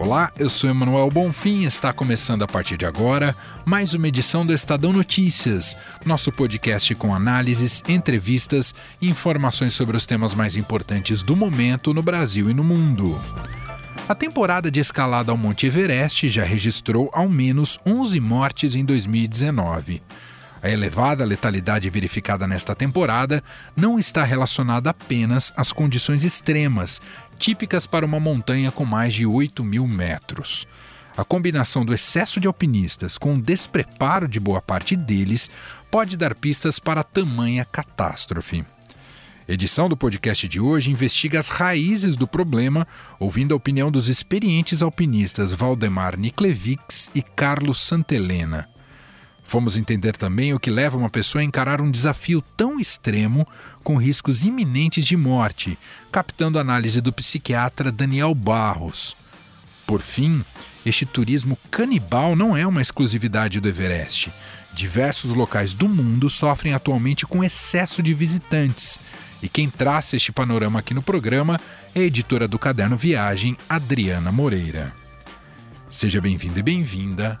Olá, eu sou Emanuel Bonfim e está começando a partir de agora mais uma edição do Estadão Notícias, nosso podcast com análises, entrevistas e informações sobre os temas mais importantes do momento no Brasil e no mundo. A temporada de escalada ao Monte Everest já registrou ao menos 11 mortes em 2019. A elevada letalidade verificada nesta temporada não está relacionada apenas às condições extremas, típicas para uma montanha com mais de 8 mil metros. A combinação do excesso de alpinistas com o despreparo de boa parte deles pode dar pistas para tamanha catástrofe. Edição do podcast de hoje investiga as raízes do problema, ouvindo a opinião dos experientes alpinistas Valdemar Niklevics e Carlos Santelena. Fomos entender também o que leva uma pessoa a encarar um desafio tão extremo com riscos iminentes de morte, captando a análise do psiquiatra Daniel Barros. Por fim, este turismo canibal não é uma exclusividade do Everest. Diversos locais do mundo sofrem atualmente com excesso de visitantes. E quem traça este panorama aqui no programa é a editora do Caderno Viagem, Adriana Moreira. Seja bem-vindo e bem-vinda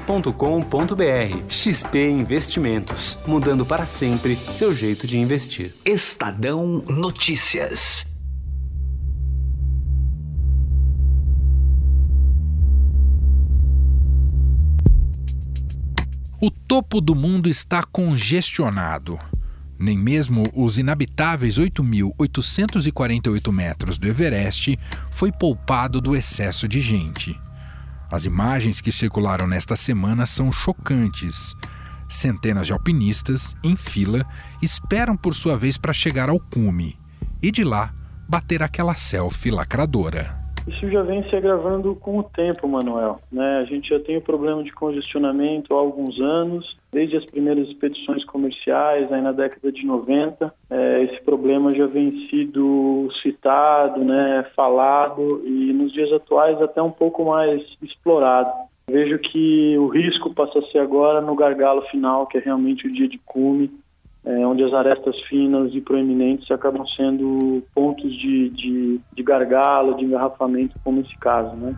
xp.com.br. XP Investimentos, mudando para sempre seu jeito de investir. Estadão Notícias. O topo do mundo está congestionado. Nem mesmo os inabitáveis 8.848 metros do Everest foi poupado do excesso de gente. As imagens que circularam nesta semana são chocantes. Centenas de alpinistas, em fila, esperam por sua vez para chegar ao cume e de lá bater aquela selfie lacradora. Isso já vem se agravando com o tempo, Manuel. Né? A gente já tem o problema de congestionamento há alguns anos, desde as primeiras expedições comerciais, aí na década de 90. É, esse problema já vem sido citado, né, falado e nos dias atuais até um pouco mais explorado. Vejo que o risco passa a ser agora no gargalo final, que é realmente o dia de cume, é, onde as arestas finas e proeminentes acabam sendo pontos de, de, de gargalo, de engarrafamento, como esse caso. Né?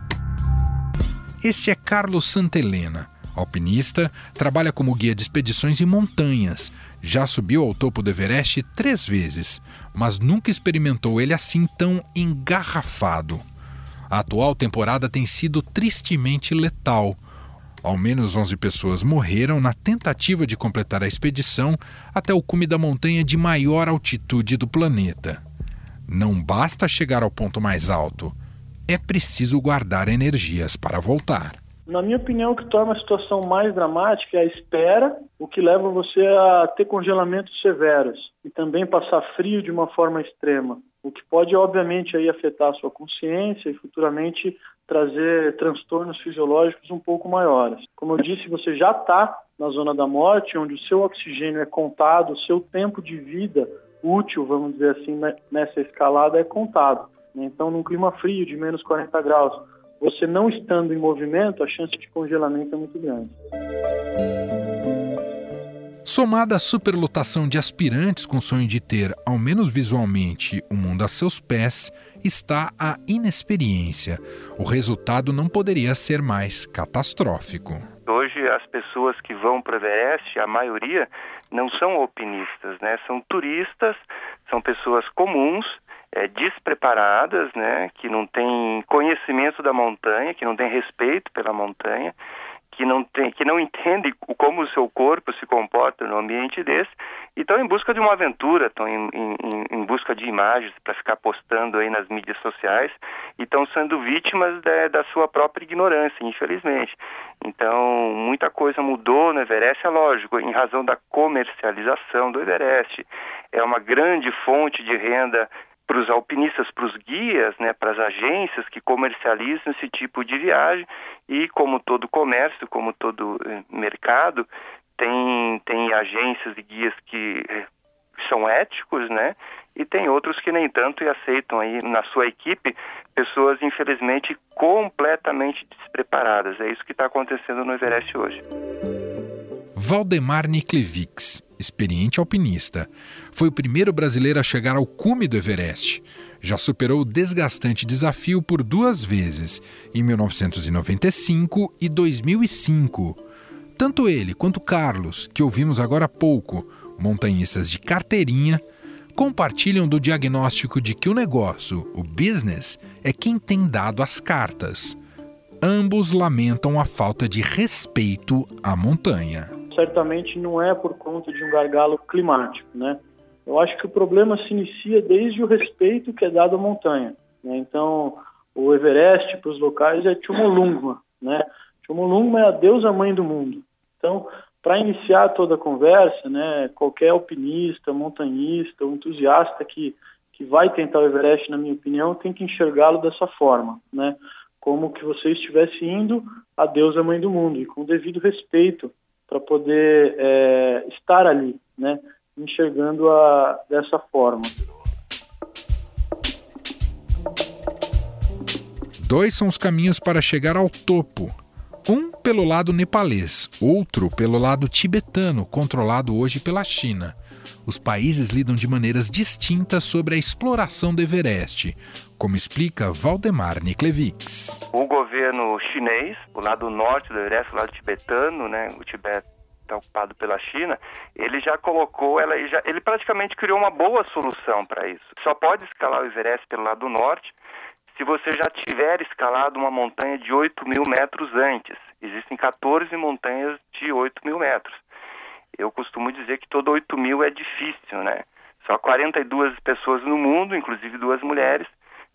Este é Carlos Santelena, alpinista, trabalha como guia de expedições em montanhas. Já subiu ao topo do Everest três vezes, mas nunca experimentou ele assim tão engarrafado. A atual temporada tem sido tristemente letal ao menos 11 pessoas morreram na tentativa de completar a expedição até o cume da montanha de maior altitude do planeta. Não basta chegar ao ponto mais alto, é preciso guardar energias para voltar. Na minha opinião, o que torna a situação mais dramática é a espera, o que leva você a ter congelamentos severos e também passar frio de uma forma extrema, o que pode, obviamente, aí afetar a sua consciência e futuramente trazer transtornos fisiológicos um pouco maiores. Como eu disse, você já está na zona da morte, onde o seu oxigênio é contado, o seu tempo de vida útil, vamos dizer assim, né, nessa escalada é contado. Então, num clima frio de menos 40 graus, você não estando em movimento, a chance de congelamento é muito grande. Somada à superlotação de aspirantes com sonho de ter, ao menos visualmente, o mundo a seus pés, está a inexperiência. O resultado não poderia ser mais catastrófico. Hoje, as pessoas que vão para o Everest, a maioria, não são alpinistas, né? são turistas, são pessoas comuns é, despreparadas, né, que não têm conhecimento da montanha, que não têm respeito pela montanha, que não tem, que não entende como o seu corpo se comporta no ambiente desse, e estão em busca de uma aventura, estão em, em, em busca de imagens para ficar postando aí nas mídias sociais e estão sendo vítimas da, da, sua própria ignorância, infelizmente. Então, muita coisa mudou no Everest, é lógico, em razão da comercialização do Everest. É uma grande fonte de renda para os alpinistas, para os guias, né, para as agências que comercializam esse tipo de viagem e como todo comércio, como todo eh, mercado, tem, tem agências e guias que eh, são éticos, né? E tem outros que nem tanto e aceitam aí na sua equipe pessoas, infelizmente, completamente despreparadas. É isso que está acontecendo no Everest hoje. Valdemar Niklevics, experiente alpinista, foi o primeiro brasileiro a chegar ao cume do Everest. Já superou o desgastante desafio por duas vezes, em 1995 e 2005. Tanto ele quanto Carlos, que ouvimos agora há pouco, montanhistas de carteirinha, compartilham do diagnóstico de que o negócio, o business, é quem tem dado as cartas. Ambos lamentam a falta de respeito à montanha certamente não é por conta de um gargalo climático, né? Eu acho que o problema se inicia desde o respeito que é dado à montanha. Né? Então, o Everest para os locais é Chomolungma, né? Chomolungma é a deusa mãe do mundo. Então, para iniciar toda a conversa, né, qualquer alpinista, montanhista, entusiasta que, que vai tentar o Everest, na minha opinião, tem que enxergá-lo dessa forma, né? Como que você estivesse indo à deusa mãe do mundo e com devido respeito para poder é, estar ali, né, enxergando a dessa forma. Dois são os caminhos para chegar ao topo. Um pelo lado nepalês, outro pelo lado tibetano, controlado hoje pela China. Os países lidam de maneiras distintas sobre a exploração do Everest, como explica Valdemar Niklevics. O governo chinês, o lado norte do Everest, o lado tibetano, né, o Tibete está ocupado pela China, ele já colocou, ela, já, ele praticamente criou uma boa solução para isso. Só pode escalar o Everest pelo lado norte se você já tiver escalado uma montanha de 8 mil metros antes. Existem 14 montanhas de 8 mil metros. Eu costumo dizer que todo 8 mil é difícil, né? Só 42 pessoas no mundo, inclusive duas mulheres,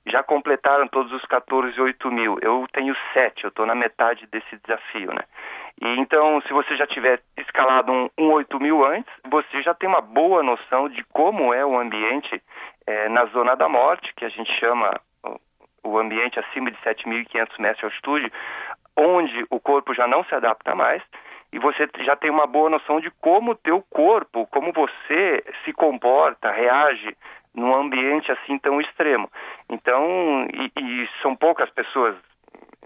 já completaram todos os 14 8 mil. Eu tenho sete, eu estou na metade desse desafio, né? E então, se você já tiver escalado um, um 8 mil antes, você já tem uma boa noção de como é o ambiente é, na zona da morte, que a gente chama o ambiente acima de 7.500 metros de altitude, onde o corpo já não se adapta mais, e você já tem uma boa noção de como o teu corpo, como você se comporta, reage num ambiente assim tão extremo. Então, e, e, são poucas pessoas,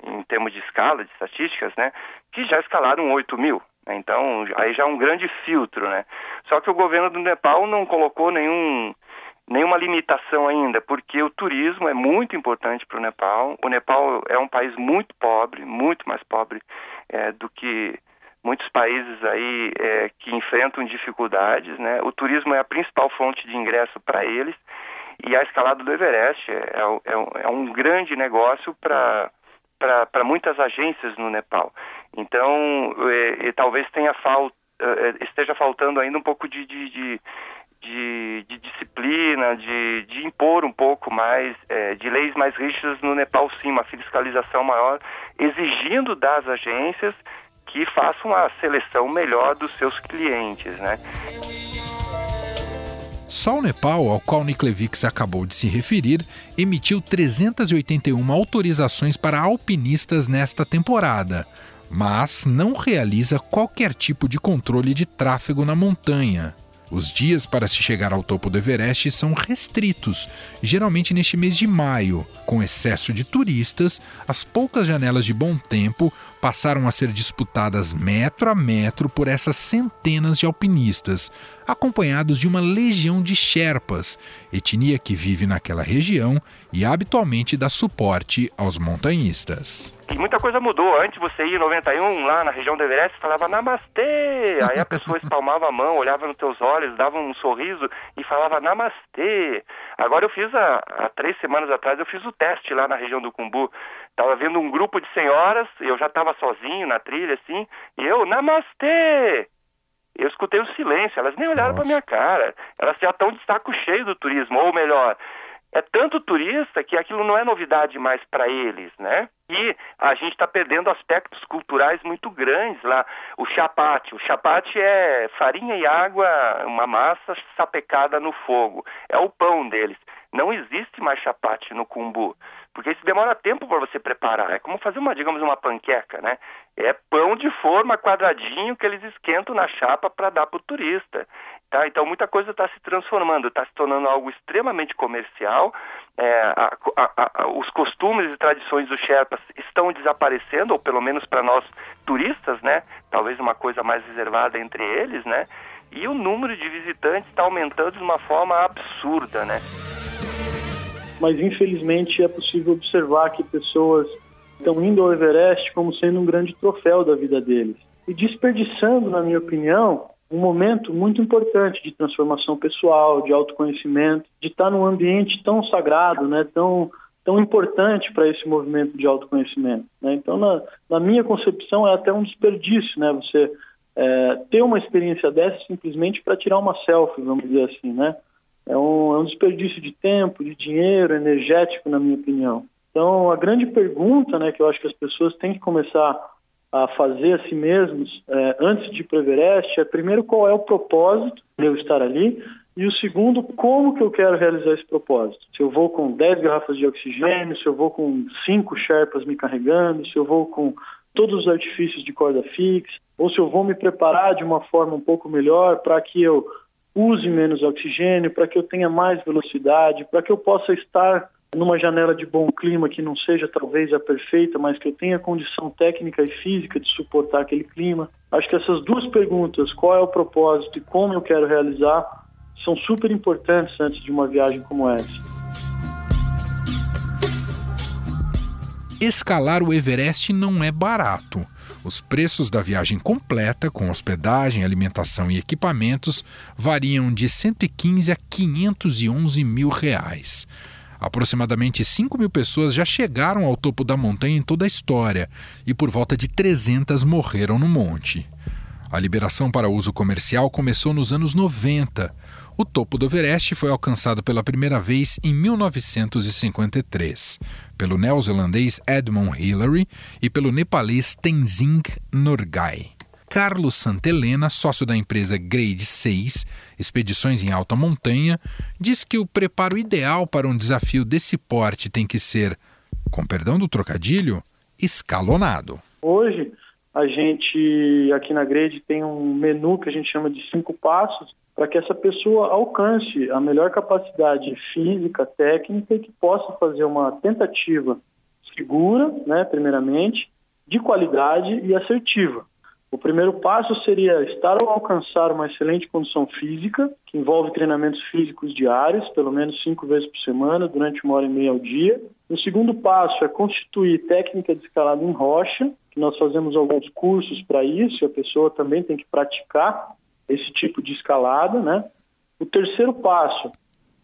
em termos de escala, de estatísticas, né, que já escalaram 8 mil. Né? Então, aí já é um grande filtro, né? Só que o governo do Nepal não colocou nenhum, nenhuma limitação ainda, porque o turismo é muito importante para o Nepal. O Nepal é um país muito pobre, muito mais pobre é, do que muitos países aí é, que enfrentam dificuldades, né? O turismo é a principal fonte de ingresso para eles e a escalada do Everest é, é, é um grande negócio para para muitas agências no Nepal. Então, é, talvez tenha falta, é, esteja faltando ainda um pouco de, de, de, de, de disciplina, de, de, impor um pouco mais, é, de leis mais rígidas no Nepal, sim, uma fiscalização maior, exigindo das agências que façam uma seleção melhor dos seus clientes, né? Só o Nepal, ao qual Niklevix acabou de se referir, emitiu 381 autorizações para alpinistas nesta temporada, mas não realiza qualquer tipo de controle de tráfego na montanha. Os dias para se chegar ao topo do Everest são restritos, geralmente neste mês de maio. Com excesso de turistas, as poucas janelas de bom tempo passaram a ser disputadas metro a metro por essas centenas de alpinistas, acompanhados de uma legião de Sherpas, etnia que vive naquela região e habitualmente dá suporte aos montanhistas. E muita coisa mudou. Antes você ia em 91 lá na região do Everest falava namastê. Aí a pessoa espalmava a mão, olhava nos teus olhos, dava um sorriso e falava namastê. Agora eu fiz há, há três semanas atrás eu fiz o teste lá na região do Cumbu. Tava vendo um grupo de senhoras, eu já estava sozinho na trilha, assim, e eu, namastê! Eu escutei o silêncio, elas nem olharam para minha cara. Elas já estão de saco cheio do turismo, ou melhor, é tanto turista que aquilo não é novidade mais para eles, né? E a gente está perdendo aspectos culturais muito grandes lá. O chapate, o chapate é farinha e água, uma massa sapecada no fogo. É o pão deles. Não existe mais chapate no cumbu, porque isso demora tempo para você preparar. É como fazer uma, digamos, uma panqueca, né? É pão de forma quadradinho que eles esquentam na chapa para dar para o turista. Tá? Então muita coisa está se transformando, está se tornando algo extremamente comercial. É, a, a, a, os costumes e tradições dos Sherpas estão desaparecendo, ou pelo menos para nós turistas, né? Talvez uma coisa mais reservada entre eles, né? E o número de visitantes está aumentando de uma forma absurda, né? Mas infelizmente é possível observar que pessoas estão indo ao Everest como sendo um grande troféu da vida deles e desperdiçando, na minha opinião, um momento muito importante de transformação pessoal, de autoconhecimento, de estar num ambiente tão sagrado, né, tão, tão importante para esse movimento de autoconhecimento. Né? Então, na, na, minha concepção, é até um desperdício né, você é, ter uma experiência dessa simplesmente para tirar uma selfie, vamos dizer assim. Né? É, um, é um desperdício de tempo, de dinheiro, energético, na minha opinião. Então, a grande pergunta né, que eu acho que as pessoas têm que começar a fazer a si mesmos é, antes de ir para o Everest é, primeiro, qual é o propósito de eu estar ali e o segundo, como que eu quero realizar esse propósito. Se eu vou com 10 garrafas de oxigênio, se eu vou com 5 Sherpas me carregando, se eu vou com todos os artifícios de corda fixa, ou se eu vou me preparar de uma forma um pouco melhor para que eu use menos oxigênio, para que eu tenha mais velocidade, para que eu possa estar numa janela de bom clima que não seja talvez a perfeita, mas que eu tenha condição técnica e física de suportar aquele clima. Acho que essas duas perguntas, qual é o propósito e como eu quero realizar, são super importantes antes de uma viagem como essa. Escalar o Everest não é barato. Os preços da viagem completa, com hospedagem, alimentação e equipamentos, variam de 115 a 511 mil reais. Aproximadamente 5 mil pessoas já chegaram ao topo da montanha em toda a história e por volta de 300 morreram no monte. A liberação para uso comercial começou nos anos 90. O topo do Everest foi alcançado pela primeira vez em 1953, pelo neozelandês Edmund Hillary e pelo nepalês Tenzing Norgay. Carlos Santelena, sócio da empresa Grade 6, Expedições em Alta Montanha, diz que o preparo ideal para um desafio desse porte tem que ser, com perdão do trocadilho, escalonado. Hoje, a gente aqui na Grade tem um menu que a gente chama de cinco passos para que essa pessoa alcance a melhor capacidade física, técnica e que possa fazer uma tentativa segura, né, primeiramente, de qualidade e assertiva. O primeiro passo seria estar ou alcançar uma excelente condição física, que envolve treinamentos físicos diários, pelo menos cinco vezes por semana, durante uma hora e meia ao dia. O segundo passo é constituir técnica de escalada em rocha, que nós fazemos alguns cursos para isso, a pessoa também tem que praticar esse tipo de escalada, né? O terceiro passo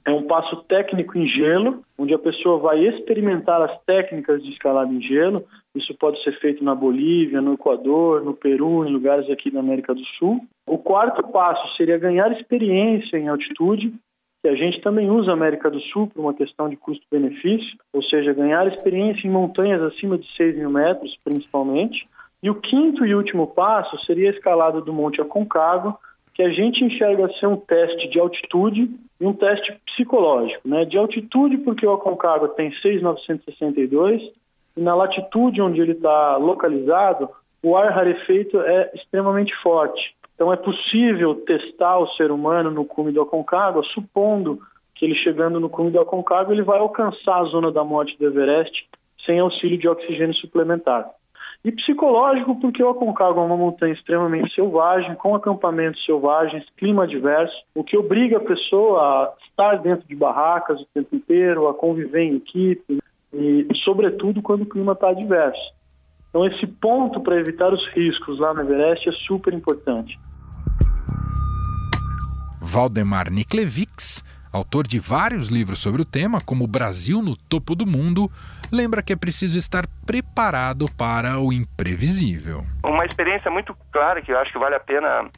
é um passo técnico em gelo, onde a pessoa vai experimentar as técnicas de escalada em gelo. Isso pode ser feito na Bolívia, no Equador, no Peru, em lugares aqui da América do Sul. O quarto passo seria ganhar experiência em altitude, que a gente também usa a América do Sul por uma questão de custo-benefício, ou seja, ganhar experiência em montanhas acima de 6 mil metros, principalmente. E o quinto e último passo seria a escalada do Monte Aconcagua, que a gente enxerga ser um teste de altitude e um teste psicológico. Né? De altitude, porque o Aconcagua tem 6,962, e na latitude onde ele está localizado, o ar rarefeito é extremamente forte. Então é possível testar o ser humano no cume do Aconcagua, supondo que ele chegando no cume do Aconcagua, ele vai alcançar a zona da morte do Everest sem auxílio de oxigênio suplementar. E psicológico, porque o Aconcagua é uma montanha extremamente selvagem, com acampamentos selvagens, clima adverso, o que obriga a pessoa a estar dentro de barracas o tempo inteiro, a conviver em equipe, e, sobretudo, quando o clima está adverso. Então, esse ponto para evitar os riscos lá no Everest é super importante. Valdemar Niklevics autor de vários livros sobre o tema, como O Brasil no Topo do Mundo, lembra que é preciso estar preparado para o imprevisível. Uma experiência muito clara que eu acho que vale a pena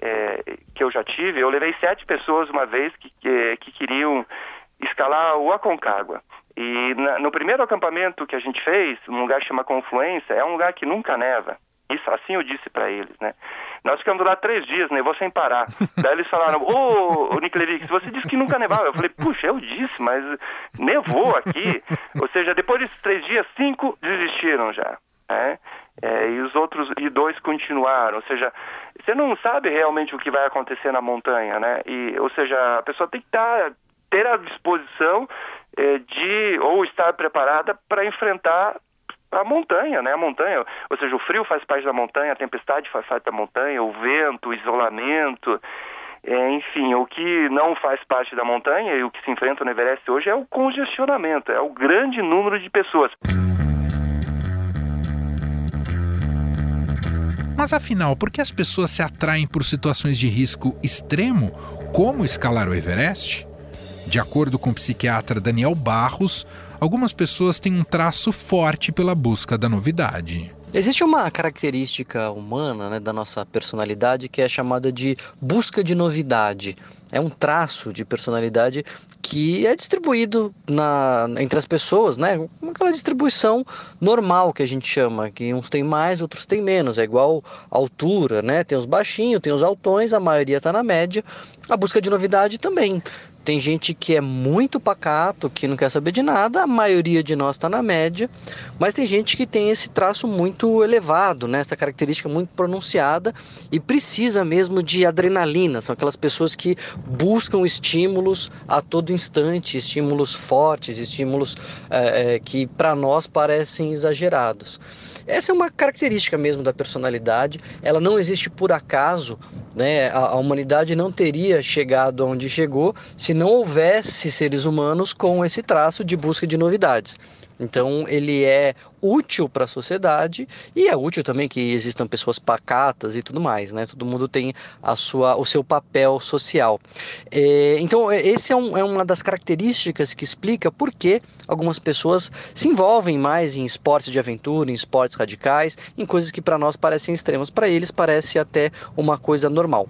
é, que eu já tive, eu levei sete pessoas uma vez que, que, que queriam escalar o Aconcagua. E na, no primeiro acampamento que a gente fez, um lugar que chama Confluência, é um lugar que nunca neva. Isso assim eu disse para eles, né? Nós ficamos lá três dias, nevou sem parar. Daí eles falaram, ô, ô Nick Levix, você disse que nunca nevava. Eu falei, puxa, eu disse, mas nevou aqui. Ou seja, depois desses três dias, cinco desistiram já. Né? É, e os outros, e dois continuaram. Ou seja, você não sabe realmente o que vai acontecer na montanha, né? E, ou seja, a pessoa tem que estar, tá, ter a disposição é, de, ou estar preparada para enfrentar a montanha, né? A montanha, ou seja, o frio faz parte da montanha, a tempestade faz parte da montanha, o vento, o isolamento, é, enfim, o que não faz parte da montanha e o que se enfrenta no Everest hoje é o congestionamento, é o grande número de pessoas. Mas afinal, por que as pessoas se atraem por situações de risco extremo, como escalar o Everest? De acordo com o psiquiatra Daniel Barros, algumas pessoas têm um traço forte pela busca da novidade. Existe uma característica humana né, da nossa personalidade que é chamada de busca de novidade. É um traço de personalidade que é distribuído na, entre as pessoas, né? Aquela distribuição normal que a gente chama, que uns têm mais, outros têm menos. É igual altura, né? Tem os baixinhos, tem os altões, a maioria está na média. A busca de novidade também. Tem gente que é muito pacato, que não quer saber de nada, a maioria de nós está na média, mas tem gente que tem esse traço muito elevado, né? essa característica muito pronunciada e precisa mesmo de adrenalina. São aquelas pessoas que buscam estímulos a todo instante, estímulos fortes, estímulos é, que para nós parecem exagerados. Essa é uma característica mesmo da personalidade, ela não existe por acaso, né? A, a, humanidade não teria chegado onde chegou se não houvesse seres humanos com esse traço de busca de novidades. Então ele é útil para a sociedade e é útil também que existam pessoas pacatas e tudo mais, né? Todo mundo tem a sua, o seu papel social. É, então esse é, um, é, uma das características que explica por que algumas pessoas se envolvem mais em esportes de aventura, em esportes radicais, em coisas que para nós parecem extremas, para eles parece até uma coisa normal.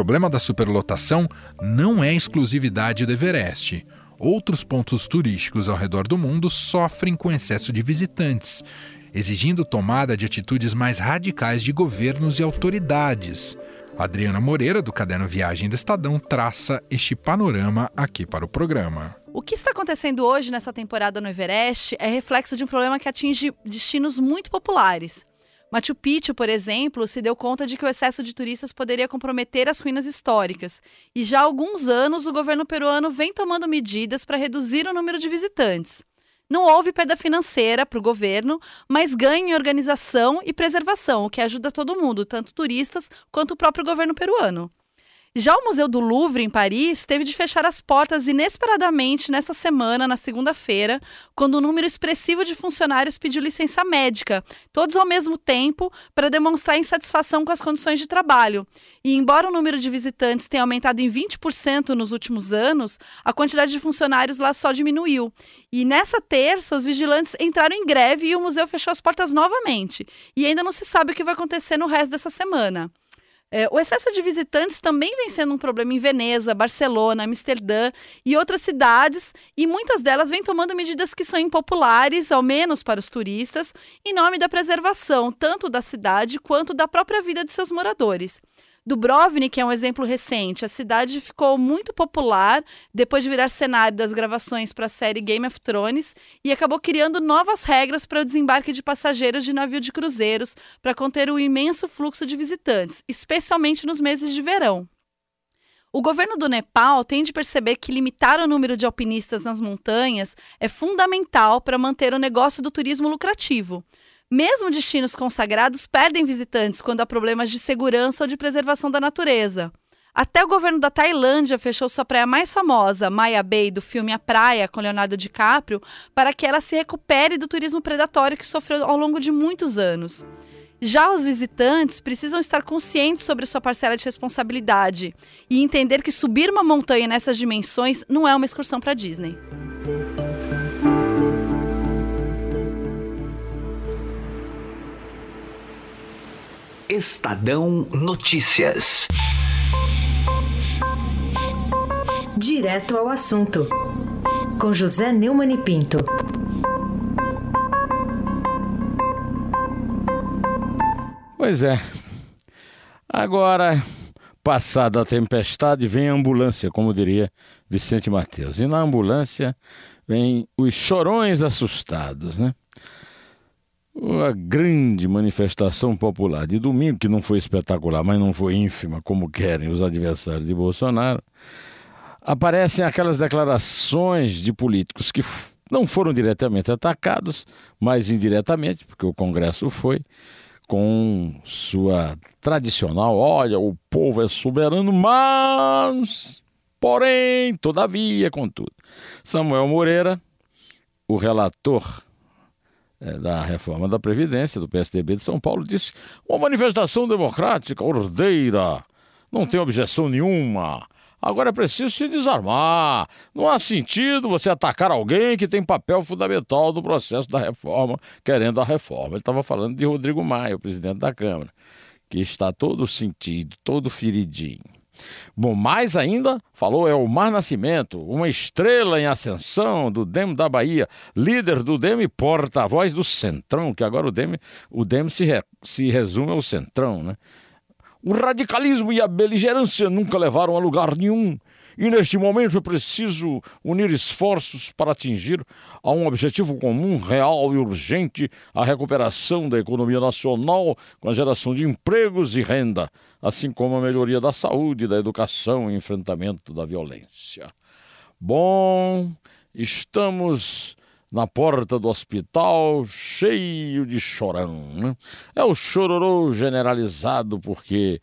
Problema da superlotação não é exclusividade do Everest. Outros pontos turísticos ao redor do mundo sofrem com excesso de visitantes, exigindo tomada de atitudes mais radicais de governos e autoridades. Adriana Moreira, do Caderno Viagem do Estadão, traça este panorama aqui para o programa. O que está acontecendo hoje nessa temporada no Everest é reflexo de um problema que atinge destinos muito populares. Machu Picchu, por exemplo, se deu conta de que o excesso de turistas poderia comprometer as ruínas históricas. E já há alguns anos o governo peruano vem tomando medidas para reduzir o número de visitantes. Não houve perda financeira para o governo, mas ganho em organização e preservação, o que ajuda todo mundo, tanto turistas quanto o próprio governo peruano. Já o Museu do Louvre, em Paris, teve de fechar as portas inesperadamente nesta semana, na segunda-feira, quando um número expressivo de funcionários pediu licença médica, todos ao mesmo tempo, para demonstrar insatisfação com as condições de trabalho. E embora o número de visitantes tenha aumentado em 20% nos últimos anos, a quantidade de funcionários lá só diminuiu. E nessa terça, os vigilantes entraram em greve e o museu fechou as portas novamente. E ainda não se sabe o que vai acontecer no resto dessa semana. É, o excesso de visitantes também vem sendo um problema em Veneza, Barcelona, Amsterdã e outras cidades, e muitas delas vêm tomando medidas que são impopulares, ao menos para os turistas, em nome da preservação tanto da cidade quanto da própria vida de seus moradores. Dubrovnik é um exemplo recente. A cidade ficou muito popular depois de virar cenário das gravações para a série Game of Thrones e acabou criando novas regras para o desembarque de passageiros de navio de cruzeiros para conter o imenso fluxo de visitantes, especialmente nos meses de verão. O governo do Nepal tem de perceber que limitar o número de alpinistas nas montanhas é fundamental para manter o negócio do turismo lucrativo. Mesmo destinos consagrados perdem visitantes quando há problemas de segurança ou de preservação da natureza. Até o governo da Tailândia fechou sua praia mais famosa, Maya Bay, do filme A Praia, com Leonardo DiCaprio, para que ela se recupere do turismo predatório que sofreu ao longo de muitos anos. Já os visitantes precisam estar conscientes sobre sua parcela de responsabilidade e entender que subir uma montanha nessas dimensões não é uma excursão para Disney. Estadão Notícias. Direto ao assunto, com José Neumann e Pinto. Pois é. Agora, passada a tempestade, vem a ambulância, como diria Vicente Mateus. E na ambulância vem os chorões assustados, né? Uma grande manifestação popular de domingo, que não foi espetacular, mas não foi ínfima, como querem os adversários de Bolsonaro, aparecem aquelas declarações de políticos que não foram diretamente atacados, mas indiretamente, porque o Congresso foi, com sua tradicional: olha, o povo é soberano, mas, porém, todavia, contudo. Samuel Moreira, o relator da reforma da Previdência do PSDB de São Paulo, disse: uma manifestação democrática, ordeira, não tem objeção nenhuma. Agora é preciso se desarmar. Não há sentido você atacar alguém que tem papel fundamental no processo da reforma, querendo a reforma. Ele estava falando de Rodrigo Maia, o presidente da Câmara, que está todo sentido, todo feridinho. Bom, mais ainda, falou é o Mar Nascimento, uma estrela em ascensão do DEM da Bahia, líder do DEM e porta-voz do Centrão, que agora o DEM, o DEM se, re, se resume ao Centrão, né? O radicalismo e a beligerância nunca levaram a lugar nenhum. E neste momento é preciso unir esforços para atingir a um objetivo comum, real e urgente, a recuperação da economia nacional com a geração de empregos e renda, assim como a melhoria da saúde, da educação e enfrentamento da violência. Bom, estamos na porta do hospital, cheio de chorão. Né? É o chororô generalizado porque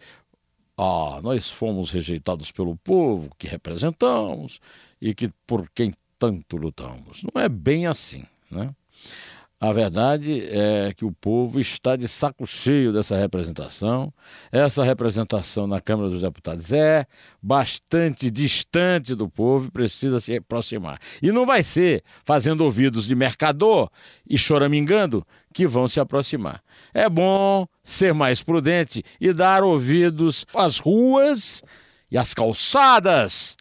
ah, nós fomos rejeitados pelo povo que representamos e que por quem tanto lutamos. Não é bem assim, né? A verdade é que o povo está de saco cheio dessa representação. Essa representação na Câmara dos Deputados é bastante distante do povo e precisa se aproximar. E não vai ser fazendo ouvidos de mercador e choramingando que vão se aproximar. É bom ser mais prudente e dar ouvidos às ruas e às calçadas.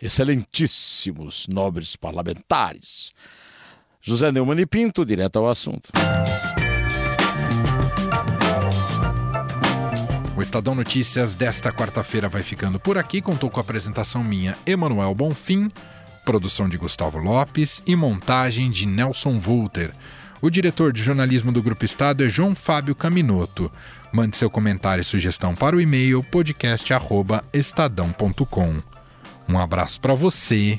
Excelentíssimos nobres parlamentares. José Neumann e Pinto, direto ao assunto. O Estadão Notícias desta quarta-feira vai ficando por aqui. Contou com a apresentação minha, Emanuel Bonfim, produção de Gustavo Lopes e montagem de Nelson Volter. O diretor de jornalismo do Grupo Estado é João Fábio Caminoto. Mande seu comentário e sugestão para o e-mail podcast@estadão.com. Um abraço para você